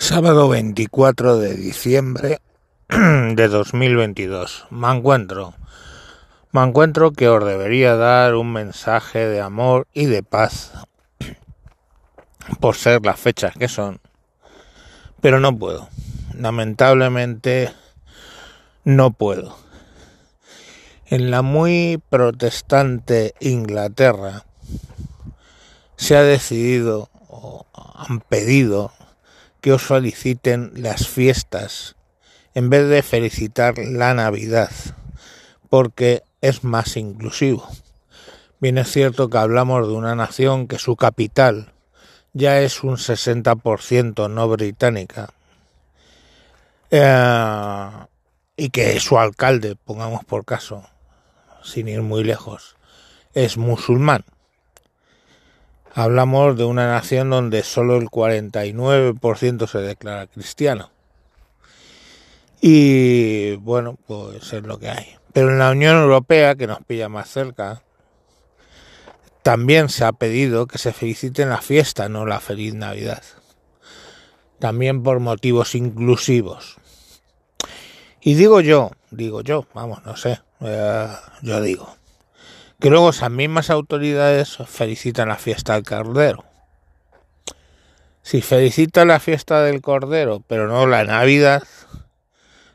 Sábado 24 de diciembre de 2022. Me encuentro. Me encuentro que os debería dar un mensaje de amor y de paz por ser las fechas que son. Pero no puedo. Lamentablemente no puedo. En la muy protestante Inglaterra se ha decidido o han pedido que os feliciten las fiestas en vez de felicitar la Navidad, porque es más inclusivo. Bien es cierto que hablamos de una nación que su capital ya es un 60% no británica eh, y que su alcalde, pongamos por caso, sin ir muy lejos, es musulmán. Hablamos de una nación donde solo el 49% se declara cristiano. Y bueno, pues es lo que hay. Pero en la Unión Europea, que nos pilla más cerca, también se ha pedido que se feliciten la fiesta, no la feliz Navidad. También por motivos inclusivos. Y digo yo, digo yo, vamos, no sé, eh, yo digo, que luego esas mismas autoridades felicitan la fiesta del Cordero. Si felicitan la fiesta del Cordero, pero no la Navidad,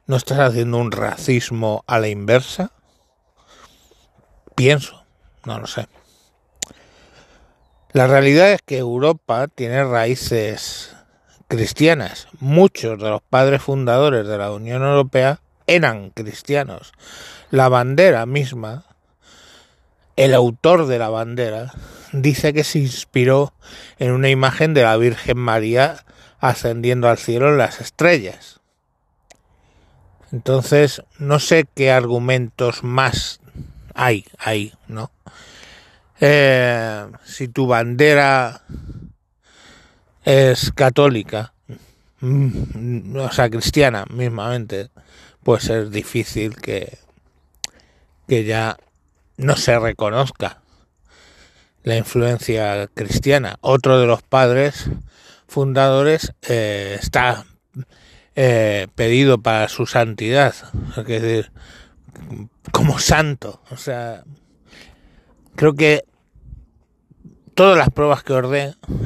¿no estás haciendo un racismo a la inversa? Pienso, no lo sé. La realidad es que Europa tiene raíces cristianas. Muchos de los padres fundadores de la Unión Europea eran cristianos. La bandera misma el autor de la bandera dice que se inspiró en una imagen de la Virgen María ascendiendo al cielo en las estrellas. Entonces, no sé qué argumentos más hay ahí, ¿no? Eh, si tu bandera es católica, mm, o sea, cristiana mismamente, pues es difícil que, que ya no se reconozca la influencia cristiana. Otro de los padres fundadores eh, está eh, pedido para su santidad, es decir, como santo. O sea, creo que todas las pruebas que os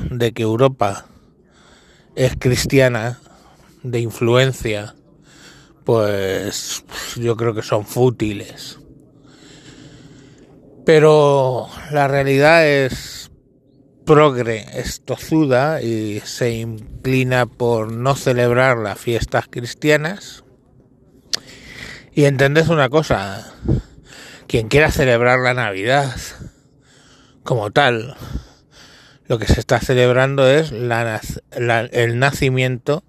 de que Europa es cristiana, de influencia, pues yo creo que son fútiles. Pero la realidad es progre, es tozuda y se inclina por no celebrar las fiestas cristianas. Y entendés una cosa, quien quiera celebrar la Navidad como tal, lo que se está celebrando es el nacimiento,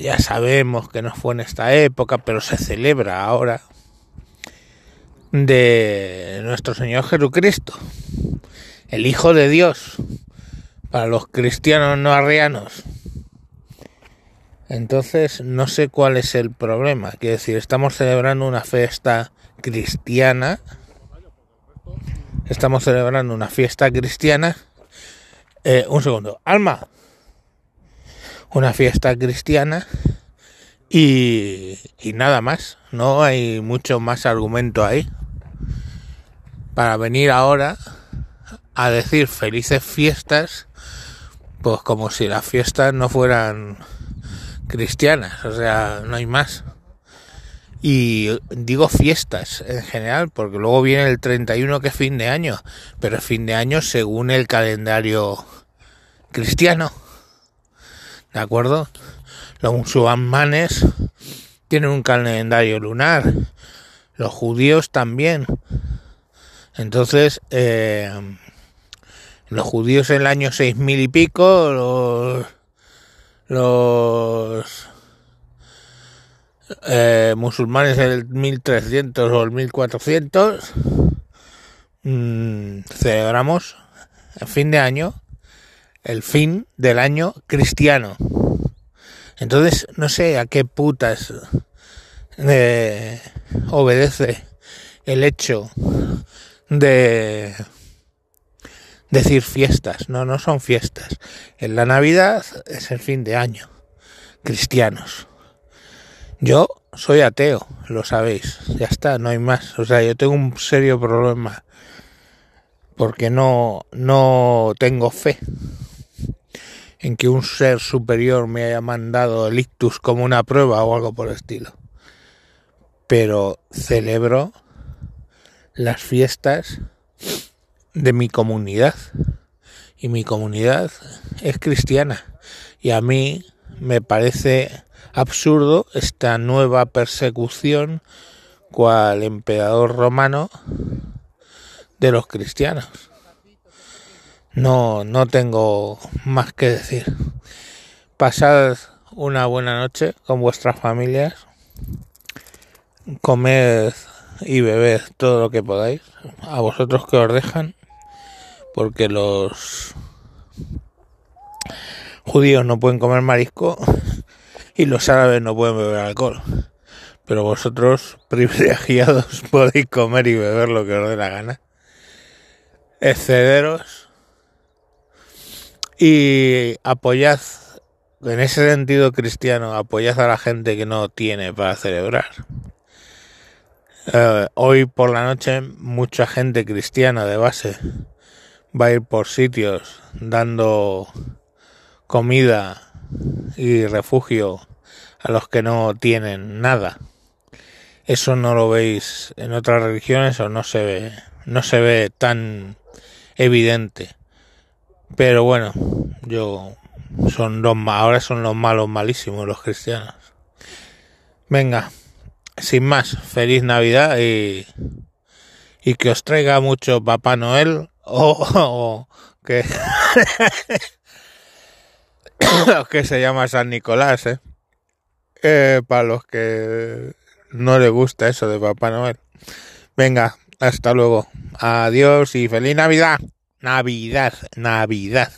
ya sabemos que no fue en esta época, pero se celebra ahora, de nuestro Señor Jesucristo, el Hijo de Dios, para los cristianos no arrianos. Entonces, no sé cuál es el problema. Quiero decir, estamos celebrando una fiesta cristiana. Estamos celebrando una fiesta cristiana. Eh, un segundo. Alma. Una fiesta cristiana y, nada más, no hay mucho más argumento ahí. Para venir ahora a decir felices fiestas, pues como si las fiestas no fueran cristianas, o sea, no hay más. Y digo fiestas en general, porque luego viene el 31 que es fin de año, pero es fin de año según el calendario cristiano. ¿De acuerdo? Los musulmanes tienen un calendario lunar, los judíos también. Entonces, eh, los judíos en el año seis mil y pico, los, eh, musulmanes en el 1300 o el 1400, mmm, celebramos el fin de año, el fin del año cristiano. Entonces, no sé a qué putas eh, obedece el hecho de, decir fiestas. No, no son fiestas. En la Navidad es el fin de año. Cristianos. Yo soy ateo, lo sabéis. Ya está, no hay más. O sea, yo tengo un serio problema porque no, no tengo fe en que un ser superior me haya mandado el ictus como una prueba o algo por el estilo. Pero celebro las fiestas de mi comunidad. Y mi comunidad es cristiana. Y a mí me parece absurdo esta nueva persecución cual emperador romano de los cristianos. No, no tengo más que decir. Pasad una buena noche con vuestras familias. Comed y bebed todo lo que podáis. A vosotros que os dejan. Porque los judíos no pueden comer marisco y los árabes no pueden beber alcohol. Pero vosotros, privilegiados, podéis comer y beber lo que os dé la gana. Excederos y apoyad, en ese sentido cristiano, apoyad a la gente que no tiene para celebrar. Eh, hoy por la noche mucha gente cristiana de base va a ir por sitios dando comida y refugio a los que no tienen nada. Eso no lo veis en otras religiones o no se ve, no se ve tan evidente. Pero bueno, yo son los ahora son los malos malísimos los cristianos. Venga, sin más, feliz Navidad y, y que os traiga mucho Papá Noel o, que que se llama San Nicolás, ¿eh? ¿eh? para los que no les gusta eso de Papá Noel. Venga, hasta luego. Adiós y feliz Navidad. Navidad, Navidad.